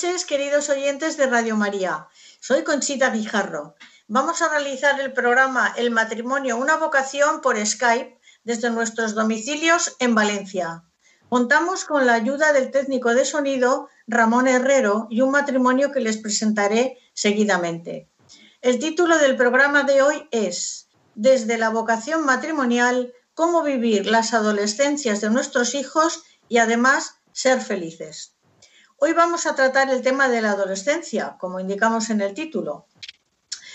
queridos oyentes de Radio María. Soy Conchita Guijarro. Vamos a realizar el programa El matrimonio, una vocación por Skype desde nuestros domicilios en Valencia. Contamos con la ayuda del técnico de sonido Ramón Herrero y un matrimonio que les presentaré seguidamente. El título del programa de hoy es Desde la vocación matrimonial, cómo vivir las adolescencias de nuestros hijos y además ser felices. Hoy vamos a tratar el tema de la adolescencia, como indicamos en el título.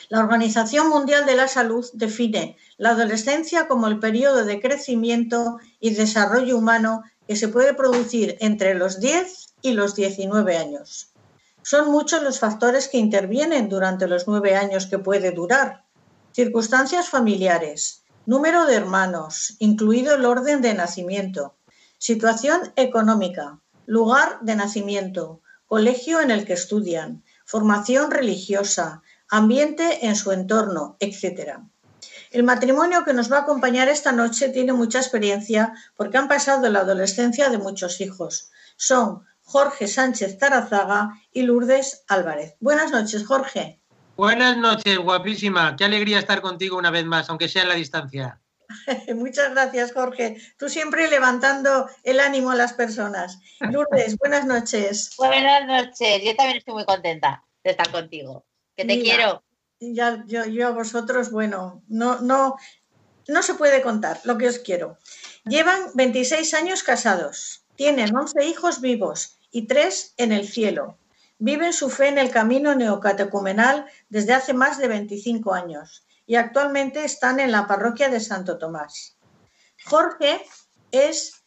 La Organización Mundial de la Salud define la adolescencia como el periodo de crecimiento y desarrollo humano que se puede producir entre los 10 y los 19 años. Son muchos los factores que intervienen durante los nueve años que puede durar. Circunstancias familiares, número de hermanos, incluido el orden de nacimiento, situación económica, lugar de nacimiento, colegio en el que estudian, formación religiosa, ambiente en su entorno, etc. El matrimonio que nos va a acompañar esta noche tiene mucha experiencia porque han pasado la adolescencia de muchos hijos. Son Jorge Sánchez Tarazaga y Lourdes Álvarez. Buenas noches, Jorge. Buenas noches, guapísima. Qué alegría estar contigo una vez más, aunque sea en la distancia. Muchas gracias, Jorge. Tú siempre levantando el ánimo a las personas. Lourdes, buenas noches. Buenas noches. Yo también estoy muy contenta de estar contigo. Que te quiero. Ya, yo, yo a vosotros, bueno, no, no, no se puede contar lo que os quiero. Llevan 26 años casados, tienen 11 hijos vivos y 3 en el cielo. Viven su fe en el camino neocatecumenal desde hace más de 25 años y actualmente están en la parroquia de Santo Tomás. Jorge es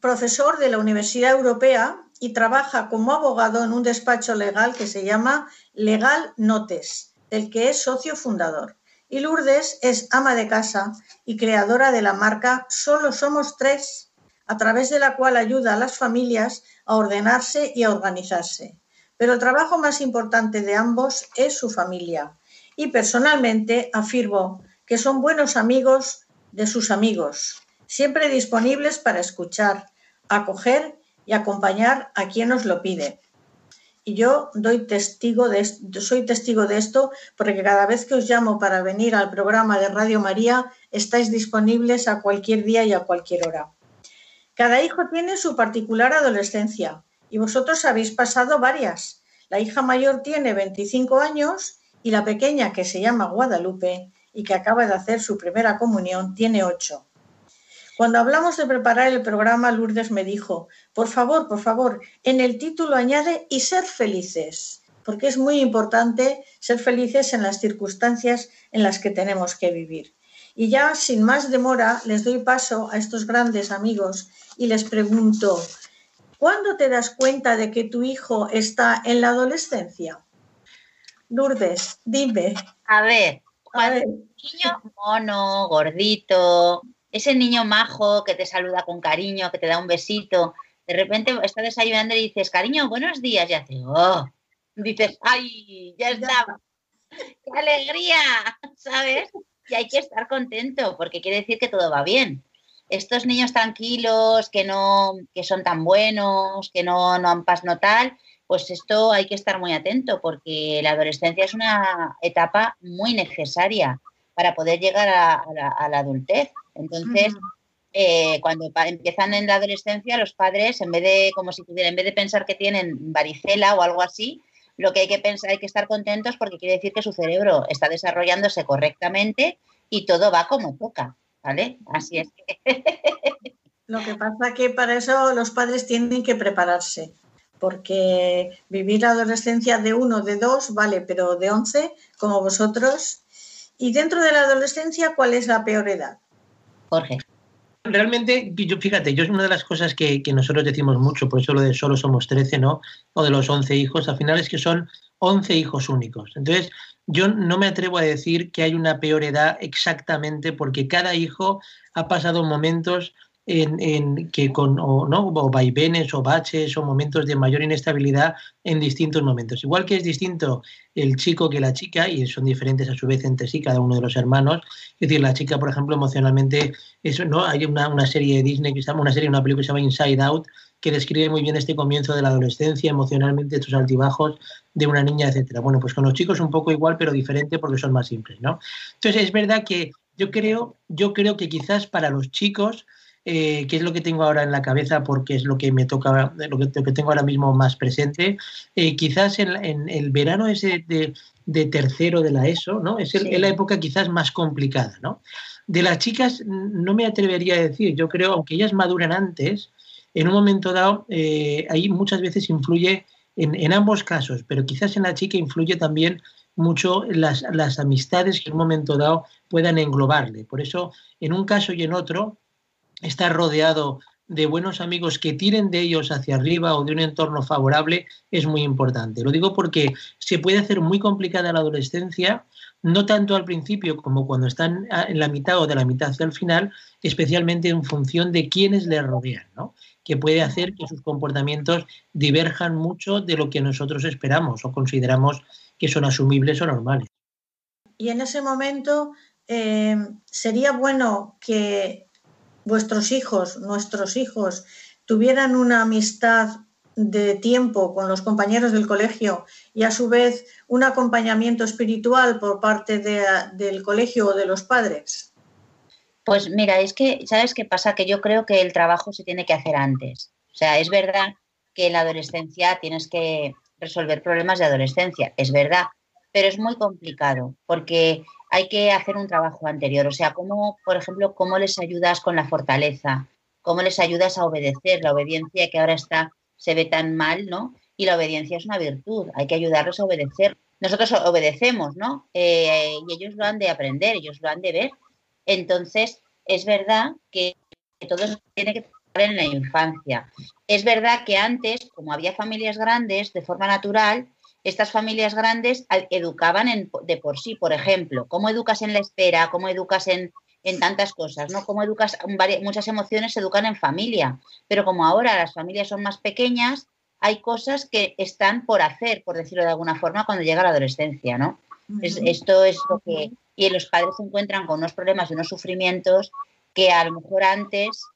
profesor de la Universidad Europea y trabaja como abogado en un despacho legal que se llama Legal Notes, del que es socio fundador. Y Lourdes es ama de casa y creadora de la marca Solo Somos Tres, a través de la cual ayuda a las familias a ordenarse y a organizarse. Pero el trabajo más importante de ambos es su familia, y personalmente afirmo que son buenos amigos de sus amigos, siempre disponibles para escuchar, acoger y acompañar a quien nos lo pide. Y yo doy testigo soy testigo de esto porque cada vez que os llamo para venir al programa de Radio María estáis disponibles a cualquier día y a cualquier hora. Cada hijo tiene su particular adolescencia y vosotros habéis pasado varias. La hija mayor tiene 25 años y la pequeña, que se llama Guadalupe y que acaba de hacer su primera comunión, tiene ocho. Cuando hablamos de preparar el programa, Lourdes me dijo, por favor, por favor, en el título añade y ser felices, porque es muy importante ser felices en las circunstancias en las que tenemos que vivir. Y ya sin más demora les doy paso a estos grandes amigos y les pregunto, ¿cuándo te das cuenta de que tu hijo está en la adolescencia? Lourdes, dime. A ver, a ver. niño mono, gordito, ese niño majo que te saluda con cariño, que te da un besito, de repente está desayunando y dices, cariño, buenos días, y hace, oh, dices, ay, ya estaba, qué alegría, ¿sabes? Y hay que estar contento porque quiere decir que todo va bien. Estos niños tranquilos, que no, que son tan buenos, que no, no han pasado tal, pues esto hay que estar muy atento porque la adolescencia es una etapa muy necesaria para poder llegar a, la, adultez. Entonces, eh, cuando empiezan en la adolescencia, los padres, en vez de, como si en vez de pensar que tienen varicela o algo así, lo que hay que pensar, hay que estar contentos porque quiere decir que su cerebro está desarrollándose correctamente y todo va como toca, ¿vale? Así es. Lo que pasa que para eso los padres tienen que prepararse, porque vivir la adolescencia de uno, de dos, vale, pero de once, como vosotros, y dentro de la adolescencia, ¿cuál es la peor edad? Jorge. Realmente, yo, fíjate, yo es una de las cosas que, nosotros decimos mucho, por eso lo de solo somos 13, ¿no? O de los 11 hijos, al final es que son 11 hijos únicos. Entonces, yo no me atrevo a decir que hay una peor edad exactamente porque cada hijo ha pasado momentos en, que con o, ¿no? o vaivenes o baches o momentos de mayor inestabilidad en distintos momentos. Igual que es distinto el chico que la chica, y son diferentes a su vez entre sí cada uno de los hermanos. Es decir, la chica, por ejemplo, emocionalmente, eso, ¿no? hay una, una serie de Disney, que se llama, una serie, una película que se llama Inside Out, que describe muy bien este comienzo de la adolescencia, emocionalmente, estos altibajos de una niña, etcétera. Bueno, pues con los chicos un poco igual, pero diferente porque son más simples, ¿no? Entonces, es verdad que yo creo, yo creo que quizás para los chicos eh, que es lo que tengo ahora en la cabeza porque es lo que me toca, lo que, tengo ahora mismo más presente. Eh, quizás en, el verano ese de, tercero de la ESO, ¿no? Es, la época quizás más complicada, ¿no? De las chicas no me atrevería a decir, yo creo, aunque ellas maduran antes, en un momento dado, eh, ahí muchas veces influye en, ambos casos, pero quizás en la chica influye también mucho las, las amistades que en un momento dado puedan englobarle. Por eso, en un caso y en otro, estar rodeado de buenos amigos que tiren de ellos hacia arriba o de un entorno favorable es muy importante. Lo digo porque se puede hacer muy complicada la adolescencia, no tanto al principio como cuando están en la mitad o de la mitad hacia el final, especialmente en función de quienes le rodean, ¿no? que puede hacer que sus comportamientos diverjan mucho de lo que nosotros esperamos o consideramos que son asumibles o normales. Y en ese momento eh, sería bueno que vuestros hijos, nuestros hijos, tuvieran una amistad de tiempo con los compañeros del colegio y a su vez un acompañamiento espiritual por parte del colegio o de los padres? Pues mira, es que, ¿sabes qué pasa? Que yo creo que el trabajo se tiene que hacer antes. O sea, es verdad que en la adolescencia tienes que resolver problemas de adolescencia, es verdad, pero es muy complicado porque hay que hacer un trabajo anterior. O sea, cómo, por ejemplo, cómo les ayudas con la fortaleza, cómo les ayudas a obedecer, la obediencia que ahora está, se ve tan mal, ¿no? Y la obediencia es una virtud, hay que ayudarlos a obedecer. Nosotros obedecemos, ¿no? Eh, y ellos lo han de aprender, ellos lo han de ver. Entonces, es verdad que todo eso tiene que estar en la infancia. Es verdad que antes, como había familias grandes, de forma natural, estas familias grandes educaban de por sí, por ejemplo, cómo educas en la espera, cómo educas en, tantas cosas, ¿no? Cómo educas, muchas emociones se educan en familia, pero como ahora las familias son más pequeñas, hay cosas que están por hacer, por decirlo de alguna forma, cuando llega la adolescencia, ¿no? esto es lo que... Y los padres se encuentran con unos problemas y unos sufrimientos que a lo mejor antes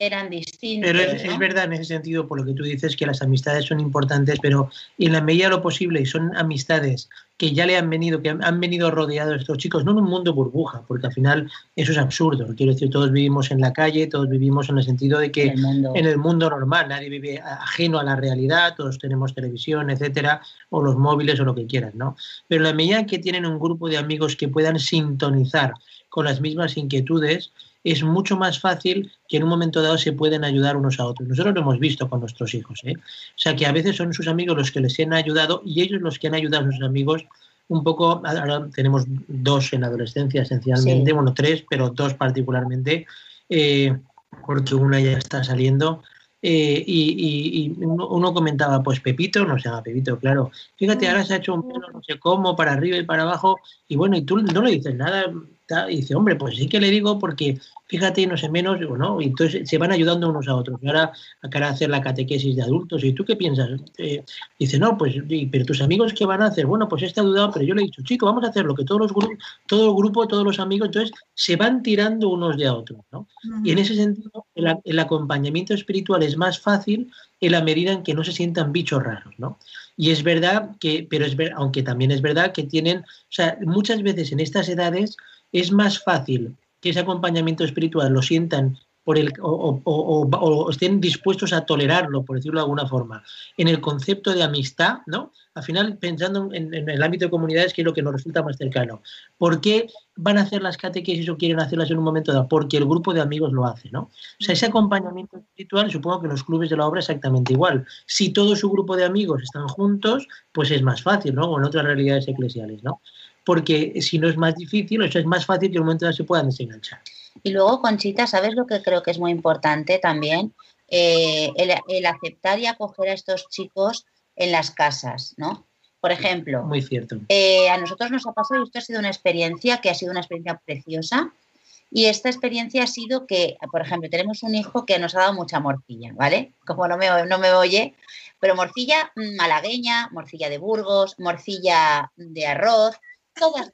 eran distintos. Pero es, verdad en ese sentido, por lo que tú dices, que las amistades son importantes, pero en la medida de lo posible, y son amistades que ya le han venido, que han, venido rodeados estos chicos, no en un mundo burbuja, porque al final eso es absurdo. Quiero decir, todos vivimos en la calle, todos vivimos en el sentido de que en el mundo, normal, nadie vive ajeno a la realidad, todos tenemos televisión, etcétera, o los móviles o lo que quieran, ¿no? Pero en la medida que tienen un grupo de amigos que puedan sintonizar con las mismas inquietudes, es mucho más fácil que en un momento dado se pueden ayudar unos a otros. Nosotros lo hemos visto con nuestros hijos. ¿eh? O sea, que a veces son sus amigos los que les han ayudado y ellos los que han ayudado a sus amigos un poco, ahora tenemos dos en adolescencia esencialmente, bueno, tres, pero dos particularmente, eh, porque una ya está saliendo. Eh, y, uno, comentaba, pues Pepito, no se llama Pepito, claro. Fíjate, ahora se ha hecho un pelo no sé cómo, para arriba y para abajo, y bueno, y tú no le dices nada, y dice, hombre, pues sí que le digo porque fíjate, no sé menos, ¿no? Y entonces se van ayudando unos a otros. Y ahora acaba de hacer la catequesis de adultos. ¿Y tú qué piensas? Eh, dice, no, pues, pero tus amigos qué van a hacer? Bueno, pues este ha dudado, pero yo le he dicho, chico, vamos a hacer lo que todos los grupos, todo el grupo, todos los amigos, entonces se van tirando unos de a otros, ¿no? Y en ese sentido, el, acompañamiento espiritual es más fácil en la medida en que no se sientan bichos raros, ¿no? Y es verdad que, pero es ver, aunque también es verdad que tienen, o sea, muchas veces en estas edades es más fácil que ese acompañamiento espiritual lo sientan por el, o, estén dispuestos a tolerarlo, por decirlo de alguna forma, en el concepto de amistad, ¿no? Al final, pensando en, el ámbito de comunidades, que es lo que nos resulta más cercano. ¿Por qué van a hacer las catequesis o quieren hacerlas en un momento dado? Porque el grupo de amigos lo hace, ¿no? O sea, ese acompañamiento espiritual, supongo que en los clubes de la obra exactamente igual. Si todo su grupo de amigos están juntos, pues es más fácil, ¿no? O en otras realidades eclesiales, ¿no? Porque si no es más difícil, o sea, es más fácil que en un momento dado se puedan desenganchar. Y luego, Conchita, ¿sabes lo que creo que es muy importante también? Eh, el, aceptar y acoger a estos chicos en las casas, ¿no? Por ejemplo, muy cierto. Eh, a nosotros nos ha pasado, y esto ha sido una experiencia que ha sido una experiencia preciosa, y esta experiencia ha sido que, por ejemplo, tenemos un hijo que nos ha dado mucha morcilla, ¿vale? Como no me, no me oye, pero morcilla malagueña, morcilla de Burgos, morcilla de arroz, todas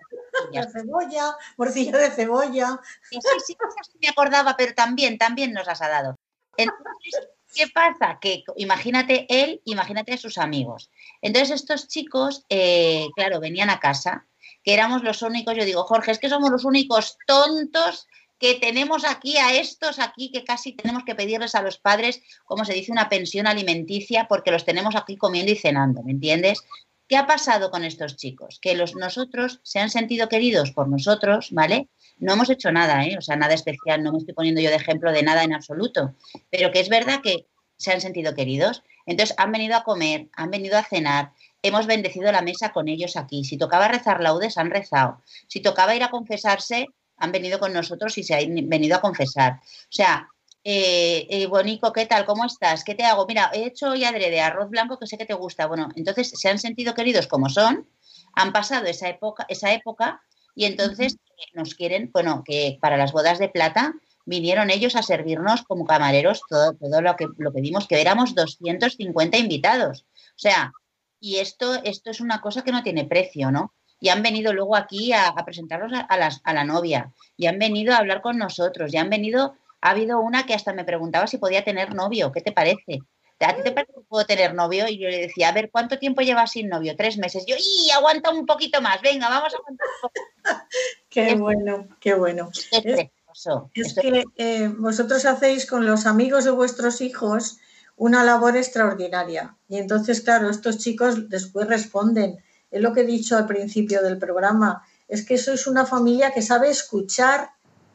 las cebolla, morcilla de cebolla. Sí, sí, sí, me acordaba, pero también, también nos las ha dado. Entonces, ¿qué pasa? Que imagínate él, imagínate a sus amigos. Entonces, estos chicos, eh, claro, venían a casa, que éramos los únicos, yo digo, Jorge, es que somos los únicos tontos que tenemos aquí a estos aquí que casi tenemos que pedirles a los padres, como se dice, una pensión alimenticia porque los tenemos aquí comiendo y cenando, ¿me entiendes? ¿Qué ha pasado con estos chicos? Que los nosotros se han sentido queridos por nosotros, ¿vale? No hemos hecho nada, ¿eh? O sea, nada especial, no me estoy poniendo yo de ejemplo de nada en absoluto, pero que es verdad que se han sentido queridos. Entonces han venido a comer, han venido a cenar, hemos bendecido la mesa con ellos aquí. Si tocaba rezar laudes, han rezado. Si tocaba ir a confesarse, han venido con nosotros y se han venido a confesar. O sea, eh, eh, Bonico, ¿qué tal? ¿Cómo estás? ¿Qué te hago? Mira, he hecho hoy de arroz blanco que sé que te gusta. Bueno, entonces se han sentido queridos como son, han pasado esa época, esa época y entonces nos quieren, bueno, que para las bodas de plata vinieron ellos a servirnos como camareros todo, todo lo que lo pedimos, que éramos 250 invitados. O sea, y esto, esto es una cosa que no tiene precio, ¿no? Y han venido luego aquí a, presentarnos a, a la novia, y han venido a hablar con nosotros, y han venido ha habido una que hasta me preguntaba si podía tener novio. ¿Qué te parece? ¿A ti te parece que puedo tener novio? Y yo le decía, a ver, ¿cuánto tiempo llevas sin novio? Tres meses. Yo, ¡y! Aguanta un poquito más. Venga, vamos a aguantar un poquito. qué bueno, qué bueno. Es, que eh, vosotros hacéis con los amigos de vuestros hijos una labor extraordinaria. Y entonces, claro, estos chicos después responden. Es lo que he dicho al principio del programa. Es que sois una familia que sabe escuchar,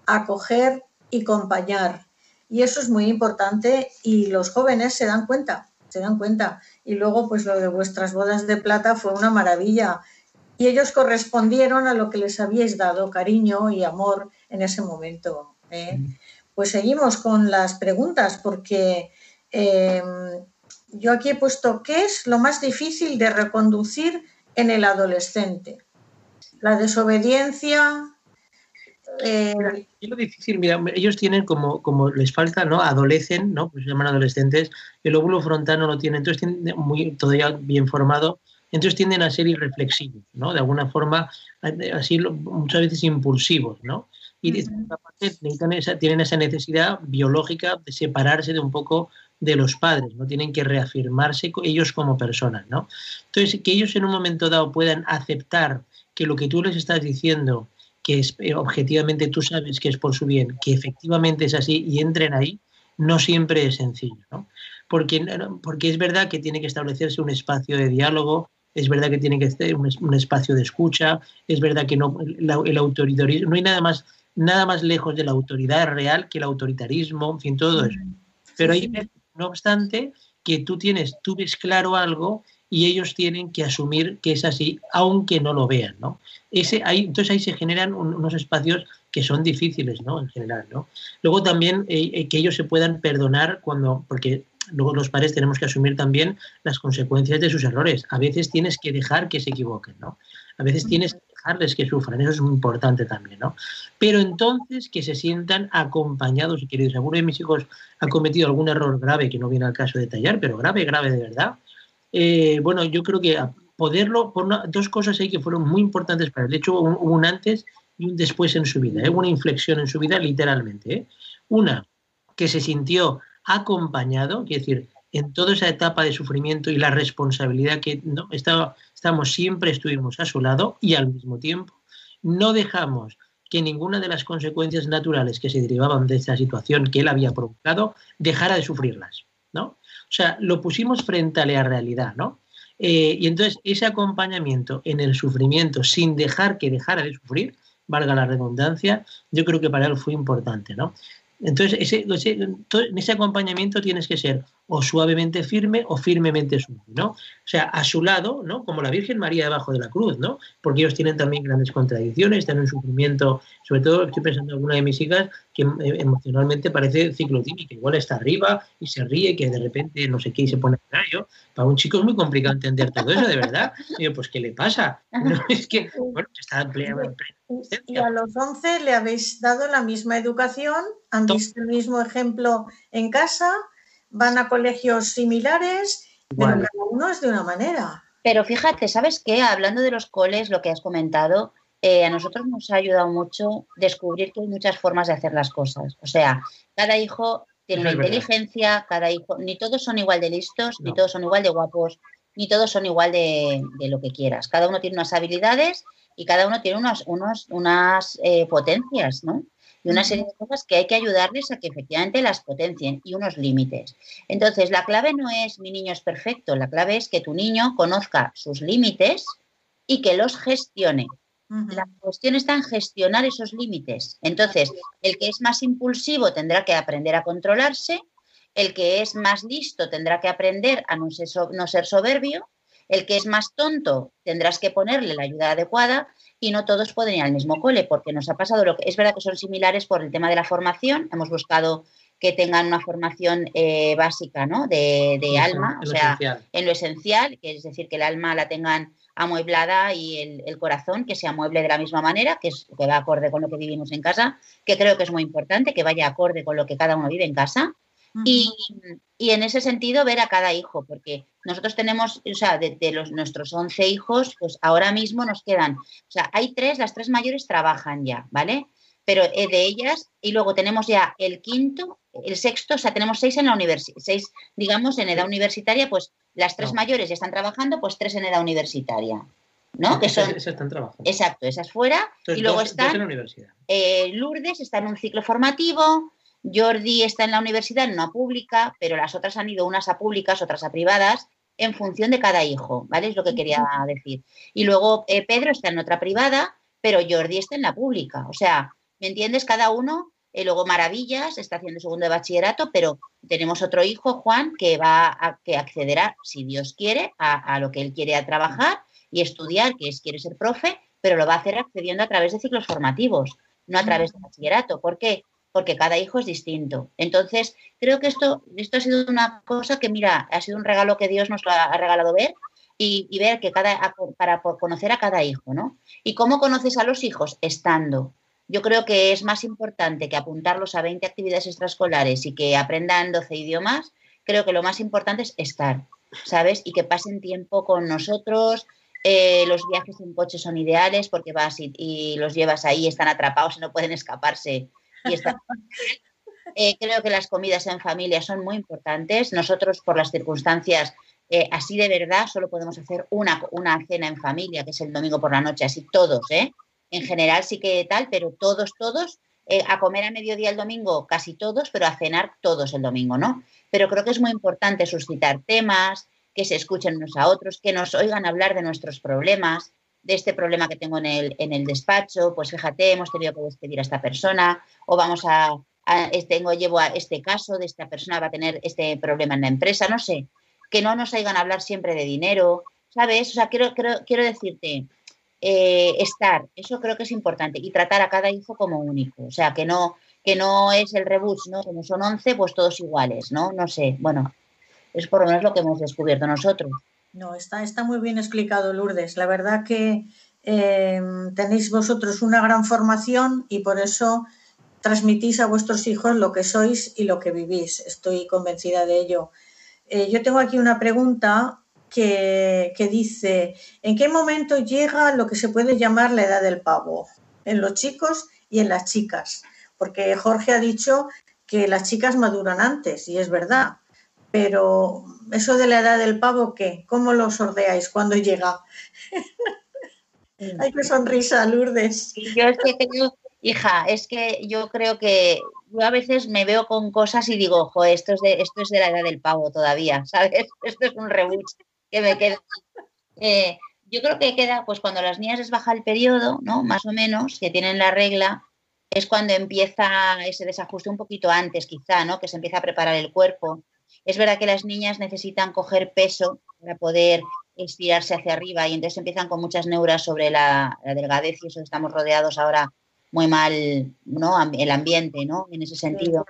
acoger y acompañar. Y eso es muy importante y los jóvenes se dan cuenta, se dan cuenta. Y luego, pues lo de vuestras bodas de plata fue una maravilla. Y ellos correspondieron a lo que les habíais dado, cariño y amor en ese momento. ¿eh? Mm. Pues seguimos con las preguntas, porque em, yo aquí he puesto, ¿qué es lo más difícil de reconducir en el adolescente? La desobediencia, eh, es lo difícil, mira, ellos tienen como, como les falta, ¿no? Adolecen, ¿no? Pues se llaman adolescentes, el óvulo frontal no lo tienen, entonces tienen muy, todavía bien formado, entonces tienden a ser irreflexivos, ¿no? De alguna forma, así muchas veces impulsivos, ¿no? Y tienen esa necesidad biológica de separarse de un poco de los padres, ¿no? Tienen que reafirmarse ellos como personas, ¿no? Entonces, que ellos en un momento dado puedan aceptar que lo que tú les estás diciendo que es, eh, objetivamente tú sabes que es por su bien, que efectivamente es así y entren ahí, no siempre es sencillo, ¿no? Porque, porque es verdad que tiene que establecerse un espacio de diálogo, es verdad que tiene que ser un, espacio de escucha, es verdad que no, el autoritarismo, no hay nada más nada más lejos de la autoridad real que el autoritarismo, en fin, todo eso. Pero hay, no obstante, que tú tienes, tú ves claro algo y ellos tienen que asumir que es así, aunque no lo vean, ¿no? Ese, ahí, entonces ahí se generan unos espacios que son difíciles, ¿no? En general, ¿no? Luego también eh, eh, que ellos se puedan perdonar cuando, porque luego los padres tenemos que asumir también las consecuencias de sus errores. A veces tienes que dejar que se equivoquen, ¿no? A veces tienes que dejarles que sufran, eso es muy importante también, ¿no? Pero entonces que se sientan acompañados y queridos. Alguno de mis hijos ha cometido algún error grave, que no viene al caso de detallar, pero grave, grave de verdad. Eh, bueno, yo creo que poderlo, por dos cosas ahí que fueron muy importantes para él. De hecho, hubo un, antes y un después en su vida, ¿eh? una inflexión en su vida literalmente. ¿eh? Una, que se sintió acompañado, es decir, en toda esa etapa de sufrimiento y la responsabilidad que ¿no? Estaba, estamos, siempre estuvimos a su lado y al mismo tiempo no dejamos que ninguna de las consecuencias naturales que se derivaban de esta situación que él había provocado dejara de sufrirlas, ¿no? O sea, lo pusimos frente a la realidad, ¿no? Eh, y entonces ese acompañamiento en el sufrimiento sin dejar que dejara de sufrir, valga la redundancia, yo creo que para él fue importante, ¿no? Entonces, ese, en ese acompañamiento tienes que ser o suavemente firme o firmemente suave, ¿no? O sea, a su lado, ¿no? Como la Virgen María debajo de la cruz, ¿no? Porque ellos tienen también grandes contradicciones, tienen un sufrimiento, sobre todo estoy pensando en alguna de mis hijas que eh, emocionalmente parece ciclotímica, igual está arriba y se ríe, que de repente no sé qué y se pone a yo. Para un chico es muy complicado entender todo eso, de verdad. Y yo, pues, ¿qué le pasa? es que, bueno, está en plena, Y a los 11 le habéis dado la misma educación, han visto el mismo ejemplo en casa van a colegios similares, pero cada uno es de una manera. Pero fíjate, ¿sabes qué? Hablando de los coles, lo que has comentado, eh, a nosotros nos ha ayudado mucho descubrir que hay muchas formas de hacer las cosas. O sea, cada hijo tiene una inteligencia, cada hijo, ni todos son igual de listos, ni todos son igual de guapos, ni todos son igual de, lo que quieras. Cada uno tiene unas habilidades y cada uno tiene unos, unos, unas eh, potencias, ¿no? y una serie de cosas que hay que ayudarles a que efectivamente las potencien y unos límites. Entonces, la clave no es mi niño es perfecto, la clave es que tu niño conozca sus límites y que los gestione. La cuestión está en gestionar esos límites. Entonces, el que es más impulsivo tendrá que aprender a controlarse, el que es más listo tendrá que aprender a no ser, no ser soberbio, el que es más tonto tendrás que ponerle la ayuda adecuada y no todos pueden ir al mismo cole, porque nos ha pasado lo que es verdad que son similares por el tema de la formación. Hemos buscado que tengan una formación eh, básica, ¿no? De, alma, o sea, en lo esencial, que es decir, que el alma la tengan amueblada y el, corazón que se amueble de la misma manera, que, es, que va acorde con lo que vivimos en casa, que creo que es muy importante, que vaya acorde con lo que cada uno vive en casa. Y, en ese sentido ver a cada hijo, porque nosotros tenemos, o sea, de, los, nuestros 11 hijos, pues ahora mismo nos quedan, o sea, hay tres, las tres mayores trabajan ya, ¿vale? Pero eh, de ellas, y luego tenemos ya el quinto, el sexto, o sea, tenemos seis en la universidad, seis, digamos, en edad universitaria, pues las tres mayores ya están trabajando, pues tres en edad universitaria. ¿no? Que son, esas están trabajando. Exacto, esas fuera. y luego están. Eh, Lourdes está en un ciclo formativo, Jordi está en la universidad en una pública, pero las otras han ido unas a públicas, otras a privadas, en función de cada hijo, ¿vale? Es lo que quería decir. Y luego eh, Pedro está en otra privada, pero Jordi está en la pública. O sea, ¿me entiendes? Cada uno, eh, luego Maravillas está haciendo segundo de bachillerato, pero tenemos otro hijo, Juan, que va a que accederá, si Dios quiere, a, lo que él quiere a trabajar y estudiar, que es quiere ser profe, pero lo va a hacer accediendo a través de ciclos formativos, no a través de bachillerato. ¿Por qué? Porque cada hijo es distinto. Entonces, creo que esto, esto ha sido una cosa que, mira, ha sido un regalo que Dios nos ha, regalado ver y, ver que cada, para conocer a cada hijo, ¿no? ¿Y cómo conoces a los hijos? Estando. Yo creo que es más importante que apuntarlos a 20 actividades extraescolares y que aprendan 12 idiomas. Creo que lo más importante es estar, ¿sabes? Y que pasen tiempo con nosotros, eh, los viajes en coche son ideales porque vas y, y, los llevas ahí, están atrapados y no pueden escaparse Eh, creo que las comidas en familia son muy importantes. Nosotros, por las circunstancias, eh, así de verdad, solo podemos hacer una, una cena en familia, que es el domingo por la noche, así todos, ¿eh? En general sí que tal, pero todos, todos, a comer a mediodía el domingo casi todos, pero a cenar todos el domingo, ¿no? Pero creo que es muy importante suscitar temas, que se escuchen unos a otros, que nos oigan hablar de nuestros problemas, de este problema que tengo en el, en el despacho, pues fíjate, hemos tenido que despedir a esta persona, o vamos a, tengo, llevo a este caso de esta persona va a tener este problema en la empresa, no sé, que no nos hagan hablar siempre de dinero, ¿sabes? O sea, quiero, quiero, decirte, eh, estar, eso creo que es importante, y tratar a cada hijo como único, o sea, que no, que no es el rebus, ¿no? Como son 11, pues todos iguales, ¿no? No sé, bueno, es por lo menos lo que hemos descubierto nosotros. No, está, está muy bien explicado, Lourdes. La verdad que em, tenéis vosotros una gran formación y por eso transmitís a vuestros hijos lo que sois y lo que vivís. Estoy convencida de ello. Eh, yo tengo aquí una pregunta que, que, dice, ¿en qué momento llega lo que se puede llamar la edad del pavo? En los chicos y en las chicas. Porque Jorge ha dicho que las chicas maduran antes, y es verdad. Pero eso de la edad del pavo, ¿qué? ¿Cómo lo sordeáis cuando llega? Ay, qué sonrisa, Lourdes. Yo es que tengo, hija, es que yo creo que yo a veces me veo con cosas y digo, ojo, esto es de, esto es de la edad del pavo todavía, ¿sabes? Esto es un reboot que me queda. Eh, yo creo que queda, pues cuando las niñas les baja el periodo, ¿no? Más o menos, que tienen la regla, es cuando empieza ese desajuste un poquito antes, quizá, ¿no? Que se empieza a preparar el cuerpo es verdad que las niñas necesitan coger peso para poder estirarse hacia arriba y entonces empiezan con muchas neuras sobre la, delgadez y eso estamos rodeados ahora muy mal, ¿no? El ambiente, ¿no? En ese sentido.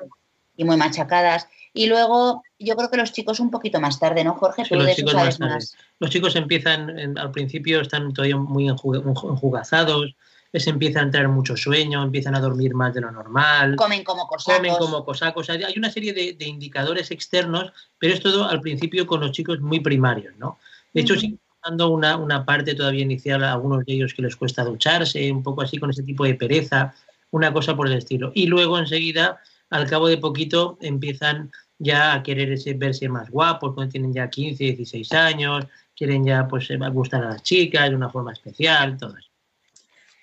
Y muy machacadas. Y luego yo creo que los chicos un poquito más tarde, ¿no, Jorge? los, chicos más los chicos empiezan, al principio están todavía muy enjugazados, les empieza a entrar mucho sueño, empiezan a dormir más de lo normal. Comen como cosacos. Comen como cosacos. Hay una serie de, indicadores externos, pero es todo al principio con los chicos muy primarios, ¿no? De hecho, sí dando una, una, parte todavía inicial a algunos de ellos que les cuesta ducharse, un poco así con ese tipo de pereza, una cosa por el estilo. Y luego enseguida, al cabo de poquito, empiezan ya a querer verse más guapos, cuando tienen ya 15, 16 años, quieren ya pues gustar a las chicas de una forma especial, todo eso.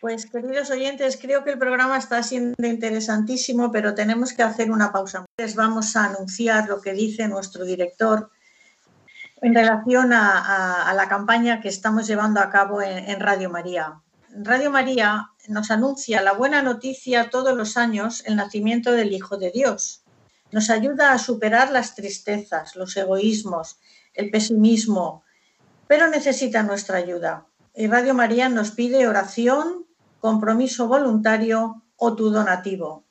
Pues queridos oyentes, creo que el programa está siendo interesantísimo, pero tenemos que hacer una pausa. Les vamos a anunciar lo que dice nuestro director en relación a, la campaña que estamos llevando a cabo en, Radio María. Radio María nos anuncia la buena noticia todos los años, el nacimiento del Hijo de Dios. Nos ayuda a superar las tristezas, los egoísmos, el pesimismo, pero necesita nuestra ayuda. Y Radio María nos pide oración, compromiso voluntario o tu donativo.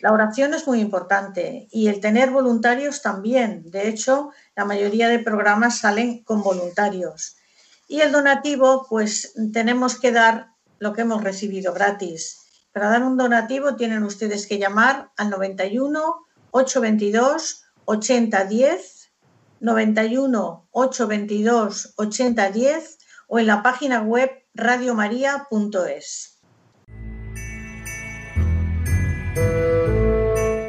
La oración es muy importante y el tener voluntarios también. De hecho, la mayoría de programas salen con voluntarios. Y el donativo, pues tenemos que dar lo que hemos recibido gratis. Para dar un donativo tienen ustedes que llamar al 91 822 8010, 91 822 8010 o en la página web radiomaria.es.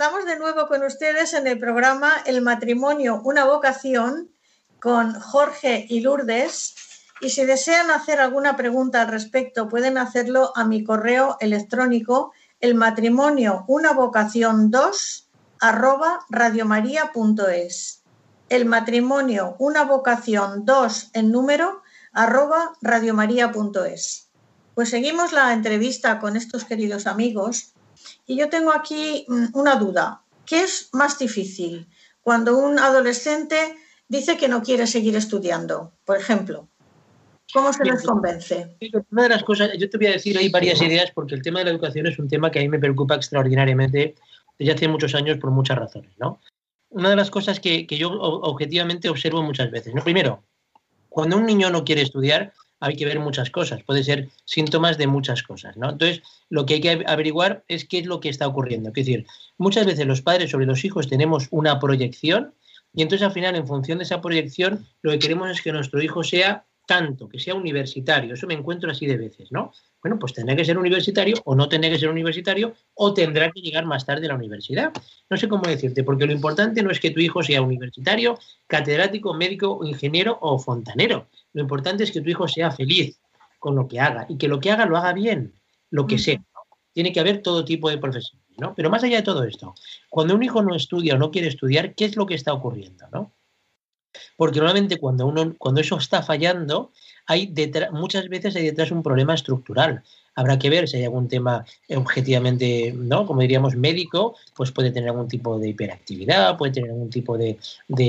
Estamos de nuevo con ustedes en el programa El matrimonio, una vocación con Jorge y Lourdes. Y si desean hacer alguna pregunta al respecto, pueden hacerlo a mi correo electrónico el matrimonio una vocación 2 arroba radiomaria.es. El matrimonio una vocación 2 en número arroba radiomaria.es. Pues seguimos la entrevista con estos queridos amigos y yo tengo aquí mm, una duda. ¿Qué es más difícil cuando un adolescente dice que no quiere seguir estudiando, por ejemplo? ¿Cómo se les convence? Una de las cosas, yo te voy a decir ahí varias ideas porque el tema de la educación es un tema que a mí me preocupa extraordinariamente desde hace muchos años por muchas razones, ¿no? Una de las cosas que, que yo objetivamente observo muchas veces, ¿no? Primero, cuando un niño no quiere estudiar, hay que ver muchas cosas, puede ser síntomas de muchas cosas, ¿no? Entonces, lo que hay que averiguar es qué es lo que está ocurriendo. Es decir, muchas veces los padres sobre los hijos tenemos una proyección y entonces al final, en función de esa proyección, lo que queremos es que nuestro hijo sea tanto, que sea universitario. Eso me encuentro así de veces, ¿no? Bueno, pues tendrá que ser universitario o no tendrá que ser universitario o tendrá que llegar más tarde a la universidad. No sé cómo decirte, porque lo importante no es que tu hijo sea universitario, catedrático, médico, ingeniero o fontanero. Lo importante es que tu hijo sea feliz con lo que haga y que lo que haga lo haga bien, lo que sea. Tiene que haber todo tipo de profesiones, ¿no? Pero más allá de todo esto, cuando un hijo no estudia o no quiere estudiar, ¿qué es lo que está ocurriendo, no? Porque normalmente cuando, uno, cuando eso está fallando, hay muchas veces hay detrás un problema estructural. Habrá que ver si hay algún tema objetivamente, ¿no? Como diríamos, médico, pues puede tener algún tipo de hiperactividad, puede tener algún tipo de,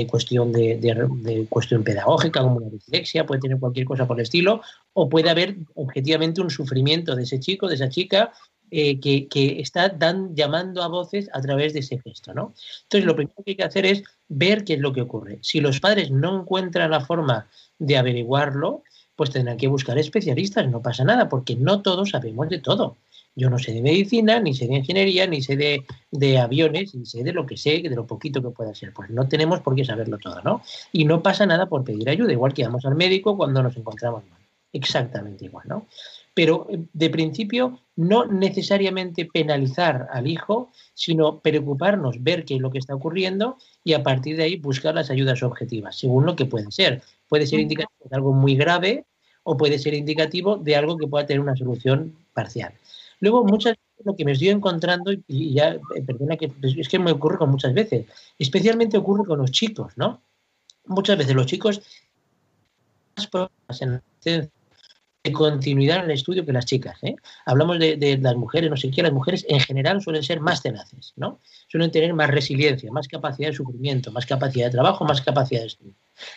cuestión de, cuestión pedagógica, como una dislexia, puede tener cualquier cosa por el estilo, o puede haber objetivamente un sufrimiento de ese chico, de esa chica, eh, que, está llamando a voces a través de ese gesto. ¿no? Entonces, lo primero que hay que hacer es ver qué es lo que ocurre. Si los padres no encuentran la forma de averiguarlo, pues tendrán que buscar especialistas, no pasa nada, porque no todos sabemos de todo. Yo no sé de medicina, ni sé de ingeniería, ni sé de, de, aviones, ni sé de lo que sé, de lo poquito que pueda ser. Pues no tenemos por qué saberlo todo, ¿no? Y no pasa nada por pedir ayuda, igual que vamos al médico cuando nos encontramos mal. Exactamente igual, ¿no? Pero eh, de principio no necesariamente penalizar al hijo, sino preocuparnos, ver qué es lo que está ocurriendo y a partir de ahí buscar las ayudas objetivas, según lo que puede ser. Puede ser indicativo de algo muy grave o puede ser indicativo de algo que pueda tener una solución parcial. Luego, muchas veces lo que me estoy encontrando, y ya, eh, perdona que es que me ocurre con muchas veces, especialmente ocurre con los chicos, ¿no? Muchas veces los chicos en de continuidad en el estudio que las chicas. ¿eh? Hablamos de, las mujeres, no sé qué, las mujeres en general suelen ser más tenaces, ¿no? Suelen tener más resiliencia, más capacidad de sufrimiento, más capacidad de trabajo, más capacidad de estudio.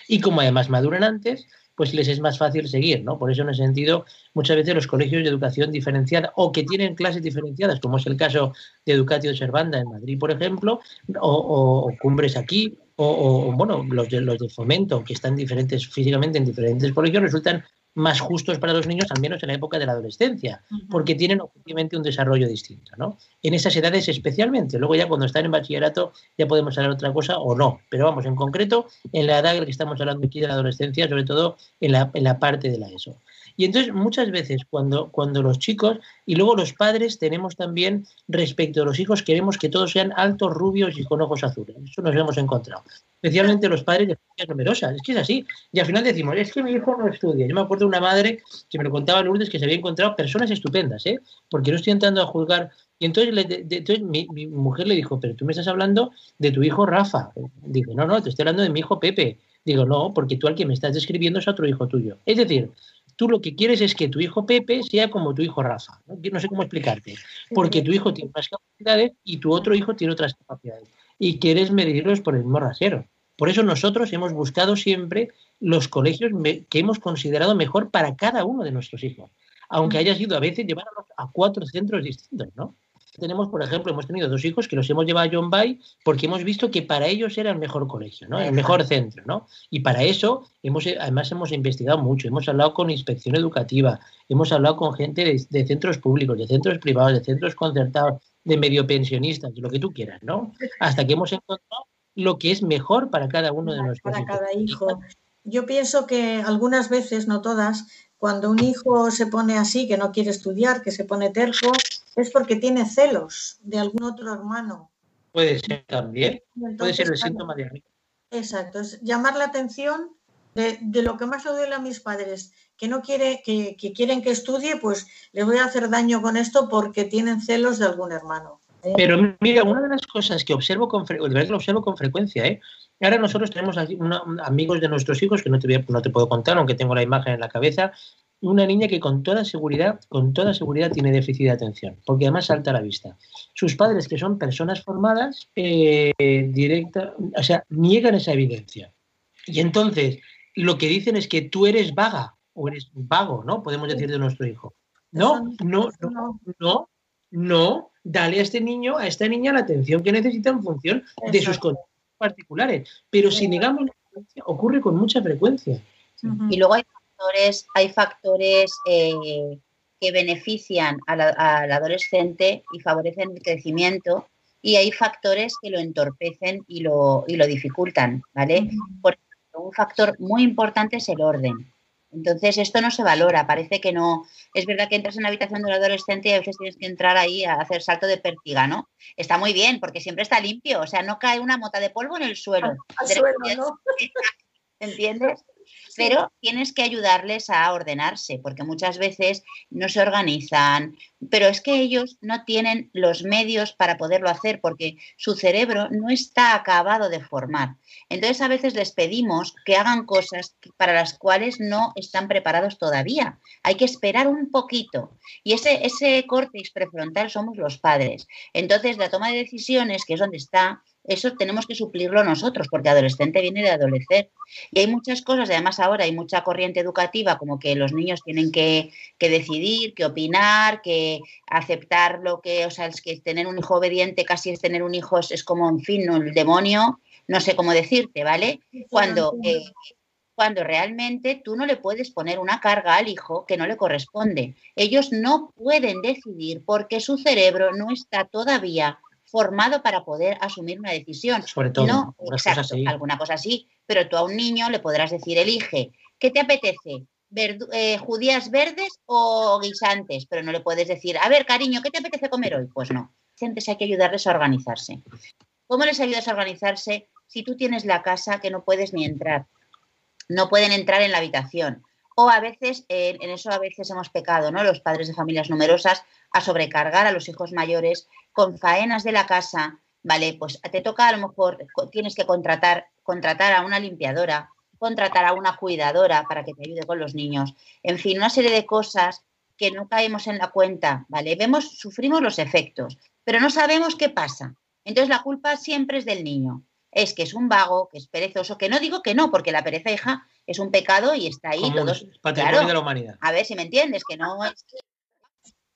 Y como además maduran antes, pues les es más fácil seguir, ¿no? Por eso en ese sentido, muchas veces los colegios de educación diferenciada o que tienen clases diferenciadas, como es el caso de Educatio Servanda en Madrid, por ejemplo, o, Cumbres aquí, o, bueno, los de, los de fomento, que están diferentes físicamente en diferentes colegios, resultan más justos para los niños, al menos en la época de la adolescencia, porque tienen obviamente un desarrollo distinto, ¿no? En esas edades especialmente. Luego ya cuando están en bachillerato ya podemos hablar otra cosa o no. Pero vamos, en concreto, en la edad que estamos hablando aquí de la adolescencia, sobre todo en la, en la parte de la ESO. Y entonces muchas veces cuando, cuando los chicos y luego los padres tenemos también respecto a los hijos, queremos que todos sean altos, rubios y con ojos azules. Eso nos hemos encontrado. Especialmente los padres de familias numerosas. Es que es así. Y al final decimos, es que mi hijo no estudia. Yo me acuerdo de una madre que me lo contaba Lourdes que se había encontrado personas estupendas, ¿eh? porque no estoy entrando a juzgar. Y entonces, entonces mi, mi, mujer le dijo, pero tú me estás hablando de tu hijo Rafa. Digo, no, no, te estoy hablando de mi hijo Pepe. Digo, no, porque tú al que me estás describiendo es otro hijo tuyo. Es decir, tú lo que quieres es que tu hijo Pepe sea como tu hijo Rafa. No, sé cómo explicarte. Porque tu hijo tiene unas capacidades y tu otro hijo tiene otras capacidades. Y quieres medirlos por el mismo rasero. Por eso nosotros hemos buscado siempre los colegios que hemos considerado mejor para cada uno de nuestros hijos. Aunque haya sido a veces llevarlos a cuatro centros distintos, ¿no? Tenemos, por ejemplo, hemos tenido dos hijos que los hemos llevado a John Bay porque hemos visto que para ellos era el mejor colegio, ¿no? El mejor centro, ¿no? Y para eso hemos, además hemos investigado mucho, hemos hablado con inspección educativa, hemos hablado con gente de, centros públicos, de centros privados, de centros concertados, de medio pensionistas, de lo que tú quieras, ¿no? Hasta que hemos encontrado lo que es mejor para cada uno de nuestros para cada hijo. Yo pienso que algunas veces, no todas, cuando un hijo se pone así, que no quiere estudiar, que se pone terco, es porque tiene celos de algún otro hermano. Puede ser también, puede ser el síntoma de arriba. Exacto, es llamar la atención de, lo que más le duele a mis padres, que no quiere, que, quieren que estudie, pues le voy a hacer daño con esto porque tienen celos de algún hermano. ¿eh? Pero mira, una de las cosas que observo con, lo observo con frecuencia, ¿eh? ahora nosotros tenemos amigos de nuestros hijos, que no te, no te puedo contar, aunque tengo la imagen en la cabeza, una niña que con toda seguridad, con toda seguridad tiene déficit de atención, porque además salta a la vista. Sus padres, que son personas formadas, eh, directa, o sea, niegan esa evidencia. Y entonces lo que dicen es que tú eres vaga, o eres vago, ¿no? Podemos decir de nuestro hijo. No, no, no, no, no, dale a este niño, a esta niña la atención que necesita en función de sus condiciones particulares. Pero si negamos la ocurre con mucha frecuencia. Y luego hay factores, hay factores eh, que benefician al adolescente y favorecen el crecimiento y hay factores que lo entorpecen y lo, y lo dificultan, ¿vale? Por ejemplo, un factor muy importante es el orden. Entonces, esto no se valora, parece que no. Es verdad que entras en la habitación de un adolescente y a veces tienes que entrar ahí a hacer salto de pértiga, ¿no? Está muy bien, porque siempre está limpio, o sea, no cae una mota de polvo en el suelo. Al, suelo ¿no? ¿Entiendes? Pero tienes que ayudarles a ordenarse, porque muchas veces no se organizan, pero es que ellos no tienen los medios para poderlo hacer, porque su cerebro no está acabado de formar. Entonces a veces les pedimos que hagan cosas para las cuales no están preparados todavía. Hay que esperar un poquito. Y ese, ese córtex prefrontal somos los padres. Entonces la toma de decisiones, que es donde está, eso tenemos que suplirlo nosotros, porque adolescente viene de adolecer. Y hay muchas cosas, además ahora hay mucha corriente educativa, como que los niños tienen que, decidir, que opinar, que aceptar lo que, o sea, es que tener un hijo obediente casi es tener un hijo, es, como, en fin, el demonio, no sé cómo decirte, ¿vale? Cuando, eh, cuando realmente tú no le puedes poner una carga al hijo que no le corresponde. Ellos no pueden decidir porque su cerebro no está todavía formado para poder asumir una decisión. Sobre todo, no, exacto, alguna cosa así, pero tú a un niño le podrás decir, elige, ¿qué te apetece? Eh, ¿Judías verdes o guisantes? Pero no le puedes decir, a ver, cariño, ¿qué te apetece comer hoy? Pues no. Entonces hay que ayudarles a organizarse. ¿Cómo les ayudas a organizarse si tú tienes la casa que no puedes ni entrar? No pueden entrar en la habitación. O a veces, en eso a veces hemos pecado, ¿no? Los padres de familias numerosas a sobrecargar a los hijos mayores con faenas de la casa, ¿vale? Pues te toca a lo mejor, tienes que contratar, contratar a una limpiadora, contratar a una cuidadora para que te ayude con los niños. En fin, una serie de cosas que no caemos en la cuenta, ¿vale? Vemos, sufrimos los efectos, pero no sabemos qué pasa. Entonces la culpa siempre es del niño. Es que es un vago, que es perezoso, que no digo que no, porque la pereza hija es un pecado y está ahí. todos, patrimonio de la humanidad. A ver si me entiendes, que no es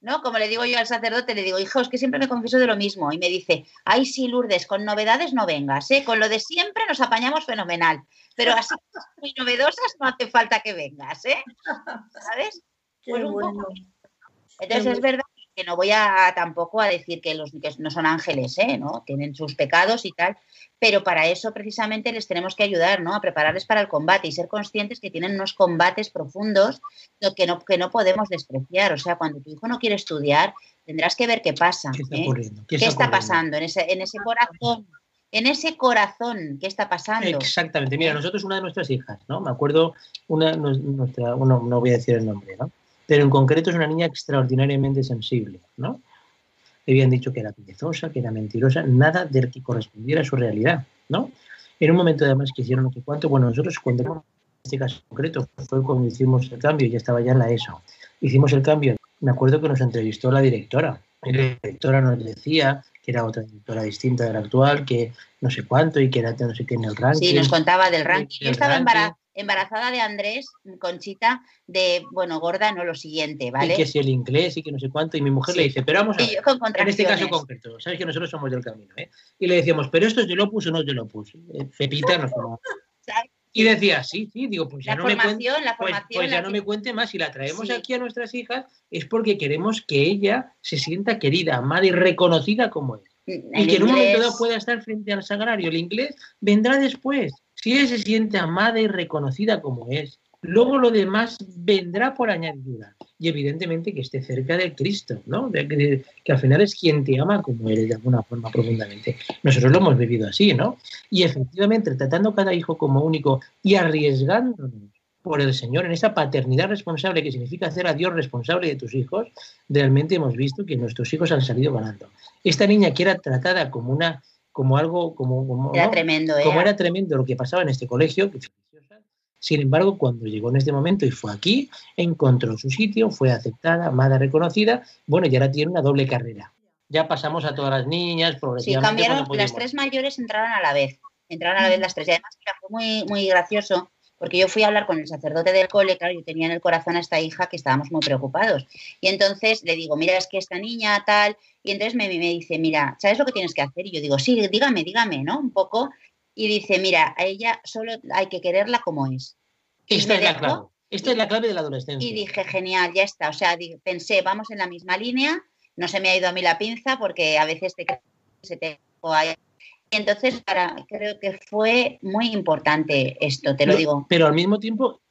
¿no? Como le digo yo al sacerdote, le digo, hijo, es que siempre me confieso de lo mismo. Y me dice, ay, sí, Lourdes, con novedades no vengas, ¿eh? Con lo de siempre nos apañamos fenomenal. Pero así muy novedosas no hace falta que vengas, ¿eh? ¿Sabes? Pues Entonces es verdad que no voy a tampoco a decir que los que no son ángeles, ¿eh? ¿no? Tienen sus pecados y tal, pero para eso precisamente les tenemos que ayudar, ¿no? A prepararles para el combate y ser conscientes que tienen unos combates profundos que no, que no podemos despreciar. O sea, cuando tu hijo no quiere estudiar, tendrás que ver qué pasa. ¿Qué está, ¿eh? ¿Qué está, pasando en ese, en ese corazón? En ese corazón, ¿qué está pasando? Exactamente. Mira, nosotros, una de nuestras hijas, ¿no? Me acuerdo, una, nuestra, no voy a decir el nombre, ¿no? Pero en concreto es una niña extraordinariamente sensible, ¿no? habían dicho que era perezosa, que era mentirosa, nada del que correspondiera a su realidad, ¿no? En un momento además que hicieron no sé cuánto, bueno, nosotros cuando en este caso concreto fue cuando hicimos el cambio, ya estaba ya en la ESO, hicimos el cambio, me acuerdo que nos entrevistó la directora, la directora nos decía que era otra directora distinta de la actual, que no sé cuánto y que era no sé qué en el ranking. Sí, nos contaba del ranking. Yo estaba embarazada embarazada de Andrés, Conchita, de, bueno, gorda, no lo siguiente, ¿vale? Y que si el inglés y que no sé cuánto, y mi mujer le dice, pero vamos a ver, en este caso concreto, sabes que nosotros somos del camino, ¿eh? Y le decíamos, pero esto es de Opus o no es de Opus. Eh, Pepita nos Y decía, sí, sí, digo, pues ya, no, me cuente, pues, pues ya no me cuente más. Si la traemos aquí a nuestras hijas es porque queremos que ella se sienta querida, amada y reconocida como es. y que en un momento dado pueda estar frente al sagrario. El inglés vendrá después. Si ella se siente amada y reconocida como es, luego lo demás vendrá por añadidura. Y evidentemente que esté cerca del Cristo, ¿no? que, al final es quien te ama como eres de alguna forma profundamente. Nosotros lo hemos vivido así, ¿no? Y efectivamente, tratando cada hijo como único y arriesgándonos por el Señor en esa paternidad responsable que significa hacer a Dios responsable de tus hijos, realmente hemos visto que nuestros hijos han salido ganando. Esta niña que era tratada como una como algo, como, como era tremendo, como era tremendo lo que pasaba en este colegio. Sin embargo, cuando llegó en este momento y fue aquí, encontró su sitio, fue aceptada, amada, reconocida, bueno, y ahora tiene una doble carrera. Ya pasamos a todas las niñas, progresivamente. Sí, cambiaron, las tres mayores entraron a la vez, entraron a la vez las tres. Y además fue muy, muy gracioso porque yo fui a hablar con el sacerdote del cole, claro, yo tenía en el corazón a esta hija que estábamos muy preocupados. Y entonces le digo, mira, es que esta niña tal, y entonces me, me dice, mira, ¿sabes lo que tienes que hacer? Y yo digo, sí, dígame, dígame, ¿no? Un poco. Y dice, mira, a ella solo hay que quererla como es. Esta es la clave. Esta es la clave de la adolescencia. Y dije, genial, ya está. O sea, pensé, vamos en la misma línea. No se me ha ido a mí la pinza porque a veces te se te entonces para, creo que fue muy importante esto, te lo digo. Pero al mismo tiempo,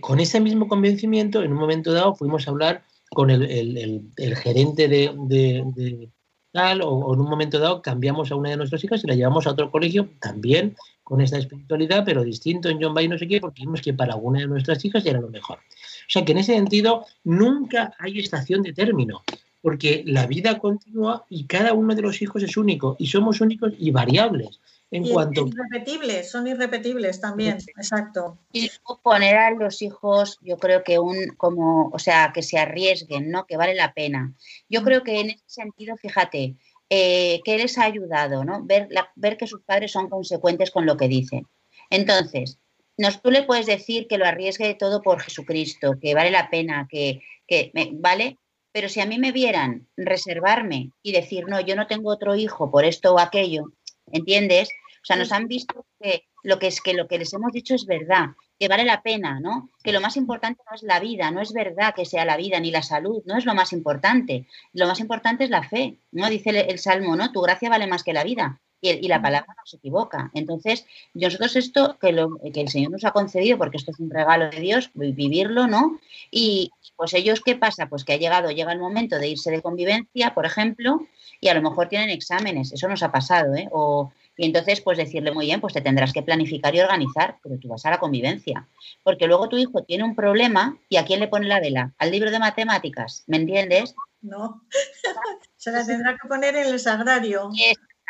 con ese mismo convencimiento, en un momento dado fuimos a hablar con el, gerente de, tal, o, en un momento dado cambiamos a una de nuestras hijas y la llevamos a otro colegio también con esta espiritualidad, pero distinto en John Bay, no sé qué, porque vimos que para alguna de nuestras hijas era lo mejor. O sea que en ese sentido nunca hay estación de término porque la vida continúa y cada uno de los hijos es único y somos únicos y variables. En cuanto... Irrepetibles, son irrepetibles también, exacto. Y poner a los hijos, yo creo que un, como, o sea, que se arriesguen, ¿no? Que vale la pena. Yo creo que en ese sentido, fíjate, eh, que les ha ayudado, ¿no? Ver, ver que sus padres son consecuentes con lo que dicen. Entonces, nos, tú le puedes decir que lo arriesgue todo por Jesucristo, que vale la pena, que, que ¿vale? Pero si a mí me vieran reservarme y decir, no, yo no tengo otro hijo por esto o aquello, ¿entiendes? O sea, nos han visto que lo que es que lo que les hemos dicho es verdad, que vale la pena, ¿no? Que lo más importante no es la vida, no es verdad que sea la vida ni la salud, no es lo más importante. Lo más importante es la fe, ¿no? Dice el, el Salmo, ¿no? Tu gracia vale más que la vida y, la palabra no se equivoca. Entonces, nosotros esto que, lo, que el Señor nos ha concedido, porque esto es un regalo de Dios, vivirlo, ¿no? Y pues ellos, ¿qué pasa? Pues que ha llegado, llega el momento de irse de convivencia, por ejemplo, y a lo mejor tienen exámenes, eso nos ha pasado, ¿eh? O, y entonces, pues decirle muy bien, pues te tendrás que planificar y organizar, pero tú vas a la convivencia. Porque luego tu hijo tiene un problema y ¿a quién le pone la vela? Al libro de matemáticas, ¿me entiendes? No, se la tendrá que poner en el sagrario.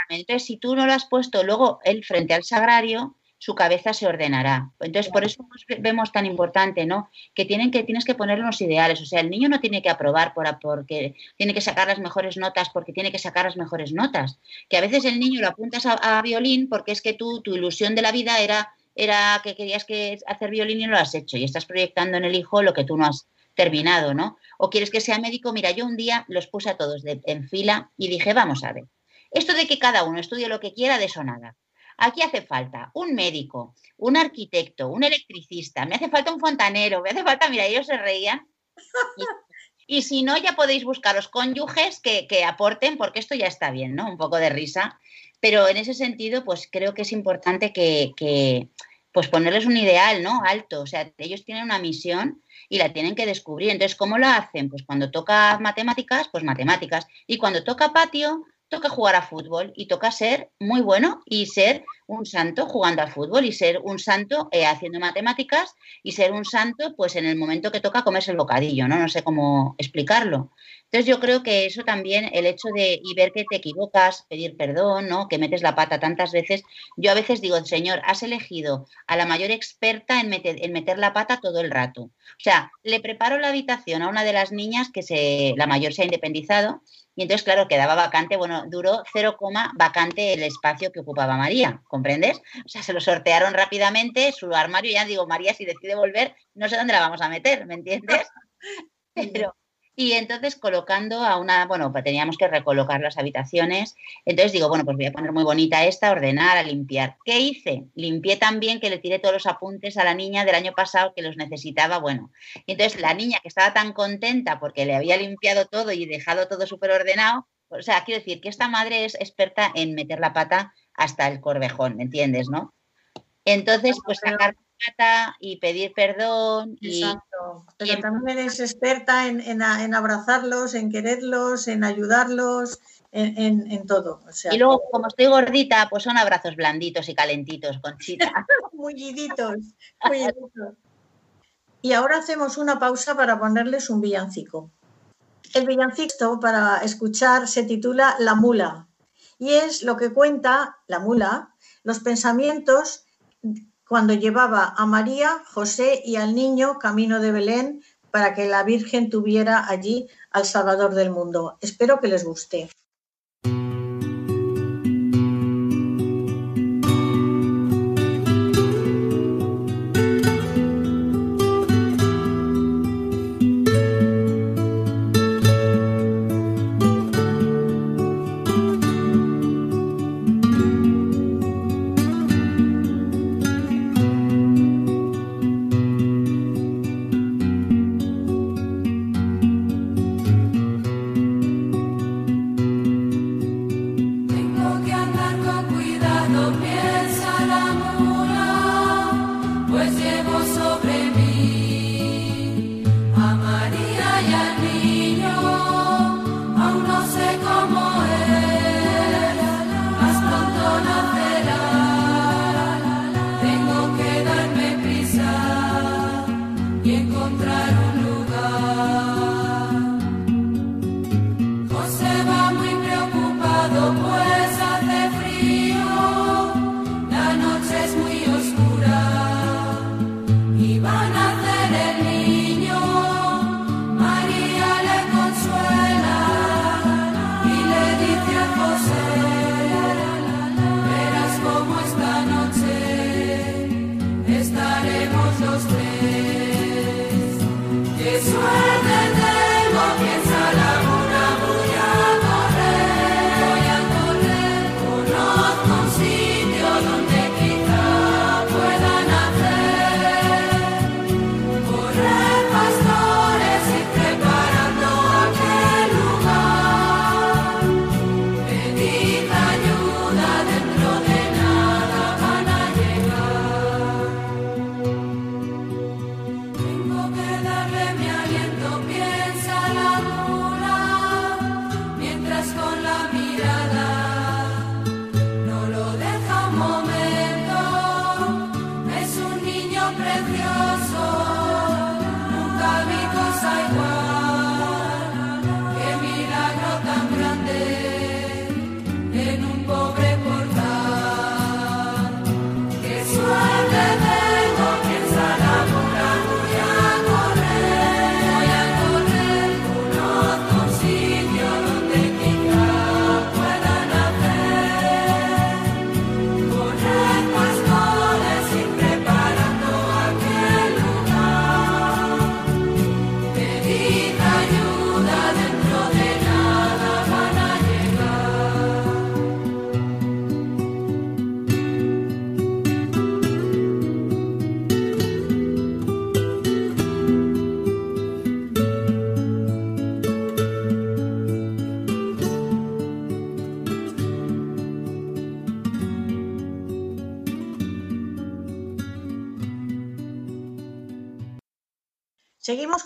Entonces, si tú no lo has puesto luego él frente al sagrario, su cabeza se ordenará. Entonces, por eso vemos tan importante, ¿no? Que, tienen que tienes que poner unos ideales. O sea, el niño no tiene que aprobar por, porque tiene que sacar las mejores notas porque tiene que sacar las mejores notas. Que a veces el niño lo apuntas a, violín porque es que tú, tu ilusión de la vida era, era que querías que hacer violín y no lo has hecho. Y estás proyectando en el hijo lo que tú no has terminado, ¿no? O quieres que sea médico. Mira, yo un día los puse a todos en fila y dije, vamos a ver esto de que cada uno estudie lo que quiera, de eso nada. Aquí hace falta un médico, un arquitecto, un electricista, me hace falta un fontanero, me hace falta, mira, ellos se reían. Y, si no, ya podéis buscaros cónyuges que, que, aporten, porque esto ya está bien, ¿no? Un poco de risa. Pero en ese sentido, pues creo que es importante que, que pues ponerles un ideal, ¿no? Alto. O sea, ellos tienen una misión y la tienen que descubrir. Entonces, ¿cómo lo hacen? Pues cuando toca matemáticas, pues matemáticas. Y cuando toca patio, toca jugar a fútbol y toca ser muy bueno y ser un santo jugando al fútbol y ser un santo eh, haciendo matemáticas y ser un santo pues en el momento que toca comerse el bocadillo, ¿no? No sé cómo explicarlo. Entonces yo creo que eso también, el hecho de y ver que te equivocas, pedir perdón, ¿no? Que metes la pata tantas veces. Yo a veces digo, Señor, has elegido a la mayor experta en meter, en meter la pata todo el rato. O sea, le preparo la habitación a una de las niñas que se, la mayor se ha independizado y entonces, claro, quedaba vacante, bueno, duró cero coma vacante el espacio que ocupaba María, ¿comprendes? O sea, se lo sortearon rápidamente, su armario, ya digo, María, si decide volver, no sé dónde la vamos a meter, ¿me entiendes? Pero, y entonces colocando a una, bueno, pues teníamos que recolocar las habitaciones. Entonces digo, bueno, pues voy a poner muy bonita esta, ordenar, a limpiar. ¿Qué hice? Limpié también que le tiré todos los apuntes a la niña del año pasado que los necesitaba, bueno. Y entonces la niña que estaba tan contenta porque le había limpiado todo y dejado todo súper ordenado, o sea, quiero decir que esta madre es experta en meter la pata hasta el corvejón, ¿me entiendes, no? Entonces, pues sacar y pedir perdón. Exacto. Pero también es experta en, abrazarlos, en quererlos, en ayudarlos, en, todo. y luego, como estoy gordita, pues son abrazos blanditos y calentitos, Conchita. mulliditos, mulliditos. Y ahora hacemos una pausa para ponerles un villancico. El villancico para escuchar se titula La mula y es lo que cuenta la mula, los pensamientos cuando llevaba a María, José y al niño camino de Belén para que la Virgen tuviera allí al Salvador del mundo. Espero que les guste.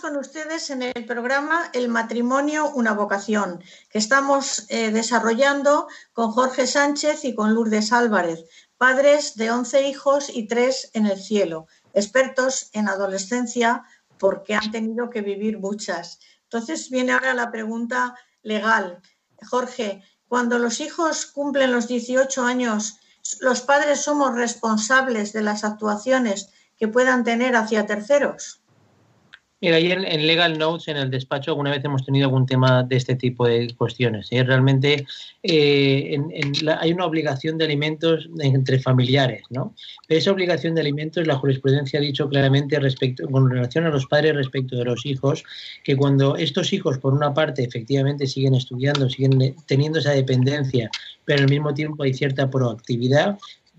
Con ustedes en el programa El matrimonio, una vocación, que estamos eh, desarrollando con Jorge Sánchez y con Lourdes Álvarez, padres de 11 hijos y tres en el cielo, expertos en adolescencia porque han tenido que vivir muchas. Entonces viene ahora la pregunta legal. Jorge, cuando los hijos cumplen los 18 años, ¿los padres somos responsables de las actuaciones que puedan tener hacia terceros? Mira, ahí en, Legal Notes, en el despacho, alguna vez hemos tenido algún tema de este tipo de cuestiones. ¿eh? Realmente eh, hay una obligación de alimentos entre familiares, ¿no? Pero esa obligación de alimentos, la jurisprudencia ha dicho claramente respecto, con relación a los padres respecto de los hijos, que cuando estos hijos, por una parte, efectivamente siguen estudiando, siguen teniendo esa dependencia, pero al mismo tiempo hay cierta proactividad,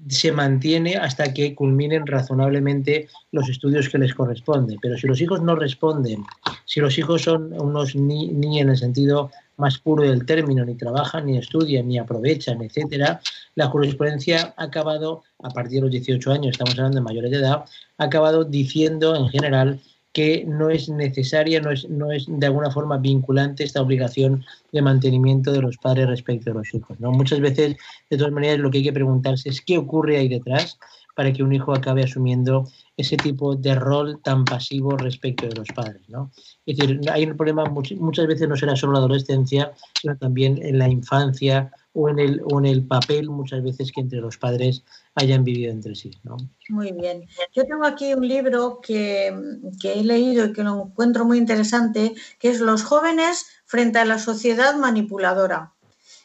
se mantiene hasta que culminen razonablemente los estudios que les corresponden. Pero si los hijos no responden, si los hijos son unos ni, ni en el sentido más puro del término, ni trabajan, ni estudian, ni aprovechan, etcétera, la jurisprudencia ha acabado, a partir de los 18 años, estamos hablando de mayores de edad, ha acabado diciendo en general que no es necesaria, no es, no es de alguna forma vinculante esta obligación de mantenimiento de los padres respecto a los hijos. ¿no? Muchas veces, de todas maneras, lo que hay que preguntarse es qué ocurre ahí detrás para que un hijo acabe asumiendo ese tipo de rol tan pasivo respecto de los padres. ¿no? Es decir, hay un problema, muchas veces no será solo la adolescencia, sino también en la infancia o en el, o en el papel muchas veces que entre los padres hayan vivido entre sí. ¿no? Muy bien. Yo tengo aquí un libro que, que, he leído y que lo encuentro muy interesante, que es Los jóvenes frente a la sociedad manipuladora.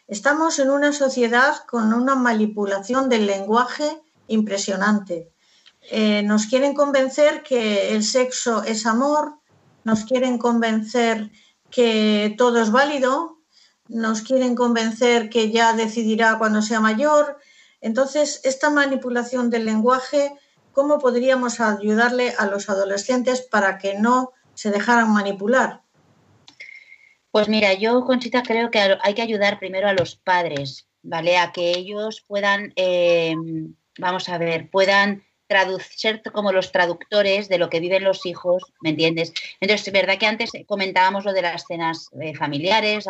Estamos en una sociedad con una manipulación del lenguaje impresionante. Eh, nos quieren convencer que el sexo es amor, nos quieren convencer que todo es válido, nos quieren convencer que ya decidirá cuando sea mayor. Entonces, esta manipulación del lenguaje, ¿cómo podríamos ayudarle a los adolescentes para que no se dejaran manipular? Pues mira, yo, Conchita, creo que hay que ayudar primero a los padres, ¿vale? A que ellos puedan, eh, vamos a ver, puedan ser como los traductores de lo que viven los hijos, ¿me entiendes? Entonces, es verdad que antes comentábamos lo de las cenas eh, familiares,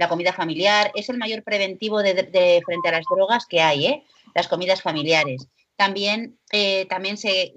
la comida familiar, es el mayor preventivo de, frente a las drogas que hay, ¿eh? las comidas familiares. También, eh, también se,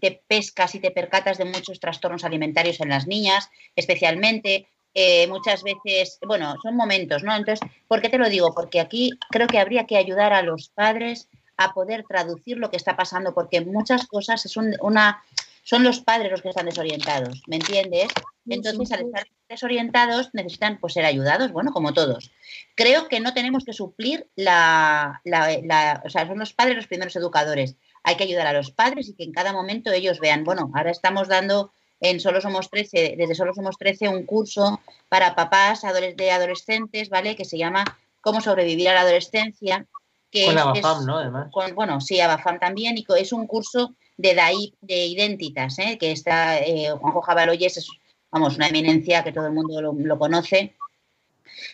te pescas y te percatas de muchos trastornos alimentarios en las niñas, especialmente. Eh, muchas veces, bueno, son momentos, ¿no? Entonces, ¿por qué te lo digo? Porque aquí creo que habría que ayudar a los padres a poder traducir lo que está pasando, porque muchas cosas es una, son los padres los que están desorientados, ¿me entiendes? Entonces, al estar desorientados, necesitan pues, ser ayudados, bueno, como todos. Creo que no tenemos que suplir la, la, O sea, son los padres los primeros educadores. Hay que ayudar a los padres y que en cada momento ellos vean, bueno, ahora estamos dando en Solo Somos 13, desde Solo Somos 13, un curso para papás de adolescentes, ¿vale? Que se llama Cómo sobrevivir a la adolescencia. Que con Abafam, ¿no? Además. bueno, sí, Abafam también, y es un curso de DAI, de Identitas, ¿eh? que está eh, Juanjo Jabaloyes, es vamos, una eminencia que todo el mundo lo, conoce.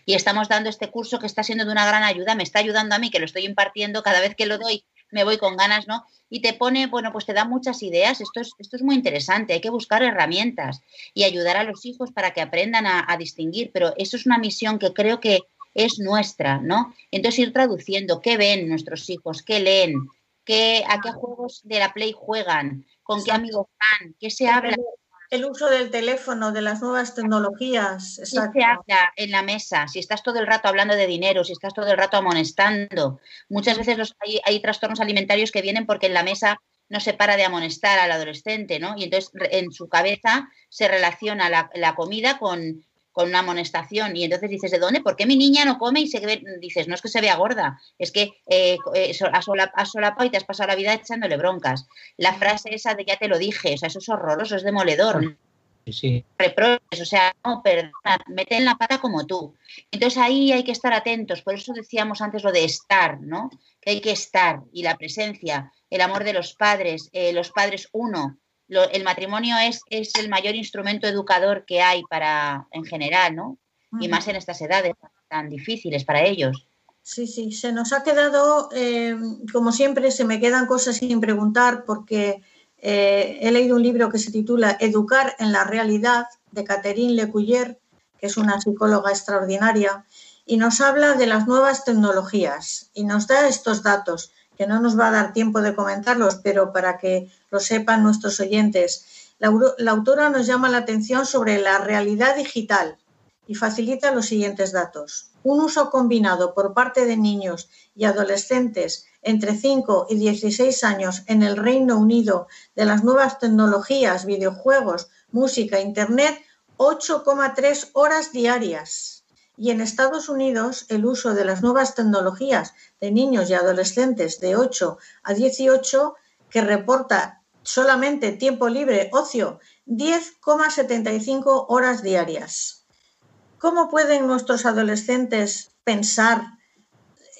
Y estamos dando este curso que está siendo de una gran ayuda, me está ayudando a mí, que lo estoy impartiendo, cada vez que lo doy me voy con ganas, ¿no? Y te pone, bueno, pues te da muchas ideas, esto es, esto es muy interesante, hay que buscar herramientas y ayudar a los hijos para que aprendan a, a distinguir, pero eso es una misión que creo que es nuestra, ¿no? Entonces ir traduciendo qué ven nuestros hijos, qué leen, qué, a qué juegos de la Play juegan, con qué amigos van, qué se habla. El uso del teléfono, de las nuevas tecnologías. ¿Qué se habla en la mesa? Si estás todo el rato hablando de dinero, si estás todo el rato amonestando. Muchas veces los, hay, hay trastornos alimentarios que vienen porque en la mesa no se para de amonestar al adolescente, ¿no? Y entonces en su cabeza se relaciona la, la comida con, con una amonestación y entonces dices, ¿de dónde? ¿Por qué mi niña no come y se ve? Dices, no es que se vea gorda, es que eh, eh has solapado y te has pasado la vida echándole broncas. La frase esa de ya te lo dije, o sea, eso es horroroso, es demoledor. Sí. o sea, no, perdona, mete en la pata como tú. Entonces ahí hay que estar atentos, por eso decíamos antes lo de estar, ¿no? Que hay que estar y la presencia, el amor de los padres, eh, los padres uno, el matrimonio es, es el mayor instrumento educador que hay para, en general, ¿no? Y más en estas edades tan difíciles para ellos. Sí, sí, se nos ha quedado, eh, como siempre, se me quedan cosas sin preguntar porque eh, he leído un libro que se titula Educar en la realidad de Catherine Lecuyer, que es una psicóloga extraordinaria, y nos habla de las nuevas tecnologías y nos da estos datos, que no nos va a dar tiempo de comentarlos, pero para que lo sepan nuestros oyentes. La, autora nos llama la atención sobre la realidad digital y facilita los siguientes datos. Un uso combinado por parte de niños y adolescentes entre 5 y 16 años en el Reino Unido de las nuevas tecnologías, videojuegos, música, Internet, 8,3 horas diarias. Y en Estados Unidos, el uso de las nuevas tecnologías de niños y adolescentes de 8 a 18, que reporta solamente tiempo libre, ocio, 10,75 horas diarias. ¿Cómo pueden nuestros adolescentes pensar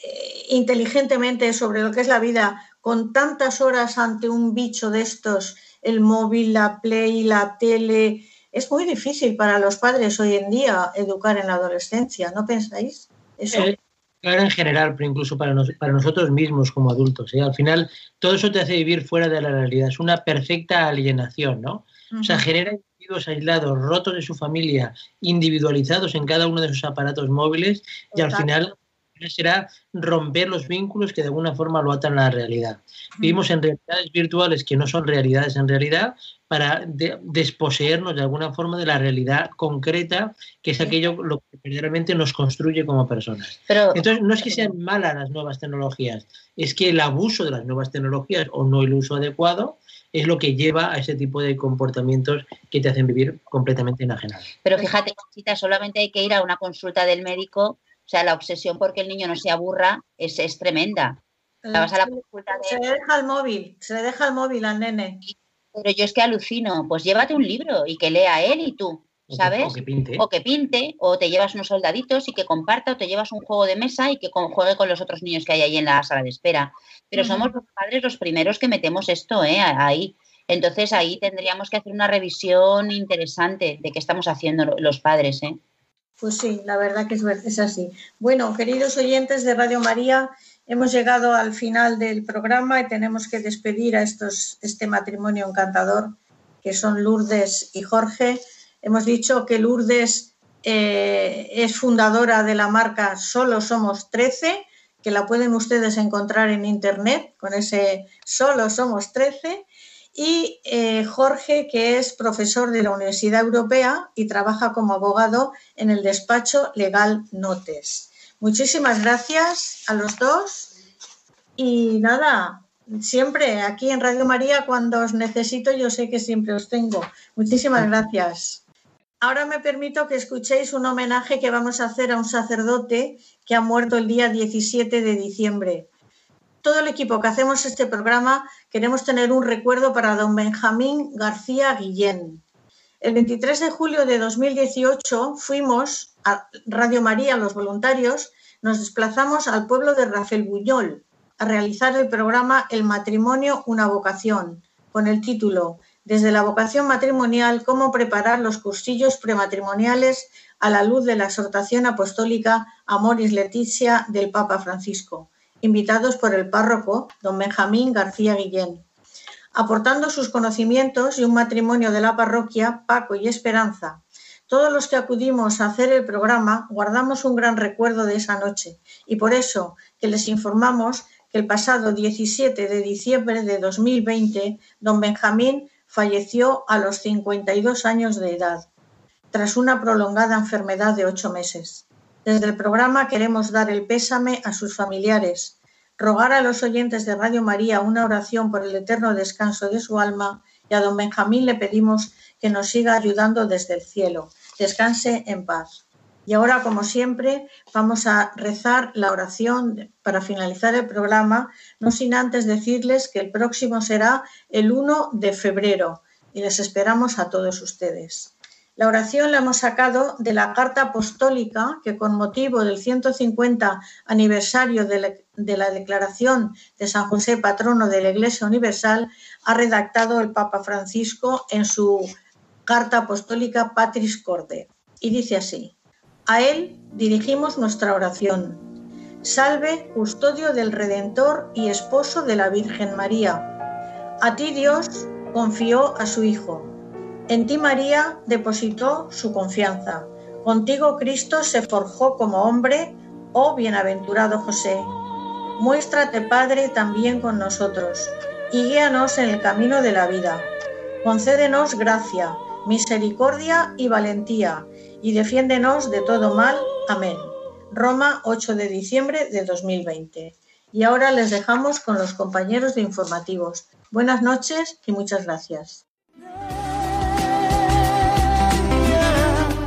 eh, inteligentemente sobre lo que es la vida con tantas horas ante un bicho de estos, el móvil, la play, la tele? Es muy difícil para los padres hoy en día educar en la adolescencia, ¿no pensáis? Eso. Eh, claro, en general, pero incluso para, nos, para nosotros mismos como adultos. ¿eh? Al final, todo eso te hace vivir fuera de la realidad. Es una perfecta alienación, ¿no? Uh -huh. O sea, genera individuos aislados, rotos de su familia, individualizados en cada uno de sus aparatos móviles y al final será romper los vínculos que de alguna forma lo atan a la realidad. Vivimos en realidades virtuales que no son realidades en realidad para de, desposeernos de alguna forma de la realidad concreta, que es aquello lo que verdaderamente nos construye como personas. Pero, Entonces, no es que sean malas las nuevas tecnologías, es que el abuso de las nuevas tecnologías o no el uso adecuado es lo que lleva a ese tipo de comportamientos que te hacen vivir completamente enajenado. Pero fíjate, solamente hay que ir a una consulta del médico o sea, la obsesión porque el niño no se aburra es, es tremenda. La vas a la consulta de... Se le deja el móvil, se le deja el móvil al nene. Pero yo es que alucino, pues llévate un libro y que lea él y tú, ¿sabes? O que, o que, pinte. O que pinte, o te llevas unos soldaditos y que comparta, o te llevas un juego de mesa y que juegue con los otros niños que hay ahí en la sala de espera. Pero uh -huh. somos los padres los primeros que metemos esto ¿eh? ahí. Entonces ahí tendríamos que hacer una revisión interesante de qué estamos haciendo los padres. ¿eh? Pues sí, la verdad que es, así. Bueno, queridos oyentes de Radio María, hemos llegado al final del programa y tenemos que despedir a estos, este matrimonio encantador que son Lourdes y Jorge. Hemos dicho que Lourdes eh, es fundadora de la marca Solo Somos 13, que la pueden ustedes encontrar en internet con ese Solo Somos 13 y eh, Jorge, que es profesor de la Universidad Europea y trabaja como abogado en el despacho Legal Notes. Muchísimas gracias a los dos y nada, siempre aquí en Radio María cuando os necesito yo sé que siempre os tengo. Muchísimas gracias. Ahora me permito que escuchéis un homenaje que vamos a hacer a un sacerdote que ha muerto el día 17 de diciembre todo el equipo que hacemos este programa queremos tener un recuerdo para don Benjamín García Guillén. El 23 de julio de 2018 fuimos a Radio María, los voluntarios, nos desplazamos al pueblo de Rafael Buñol a realizar el programa El matrimonio, una vocación, con el título Desde la vocación matrimonial, cómo preparar los cursillos prematrimoniales a la luz de la exhortación apostólica Amoris Leticia del Papa Francisco invitados por el párroco don Benjamín García Guillén, aportando sus conocimientos y un matrimonio de la parroquia, Paco y Esperanza. Todos los que acudimos a hacer el programa guardamos un gran recuerdo de esa noche y por eso que les informamos que el pasado 17 de diciembre de 2020 don Benjamín falleció a los 52 años de edad, tras una prolongada enfermedad de ocho meses. Desde el programa queremos dar el pésame a sus familiares, rogar a los oyentes de Radio María una oración por el eterno descanso de su alma y a don Benjamín le pedimos que nos siga ayudando desde el cielo. Descanse en paz. Y ahora, como siempre, vamos a rezar la oración para finalizar el programa, no sin antes decirles que el próximo será el 1 de febrero y les esperamos a todos ustedes. La oración la hemos sacado de la carta apostólica que con motivo del 150 aniversario de la, de la, declaración de San José, patrono de la Iglesia Universal, ha redactado el Papa Francisco en su carta apostólica Patris Corde. Y dice así, a él dirigimos nuestra oración. Salve, custodio del Redentor y esposo de la Virgen María. A ti, Dios, confió a su Hijo. En ti María depositó su confianza. Contigo Cristo se forjó como hombre, oh bienaventurado José. Muéstrate, Padre, también con nosotros, y guíanos en el camino de la vida. Concédenos gracia, misericordia y valentía, y defiéndenos de todo mal. Amén. Roma, 8 de diciembre de 2020. Y ahora les dejamos con los compañeros de informativos. Buenas noches y muchas gracias.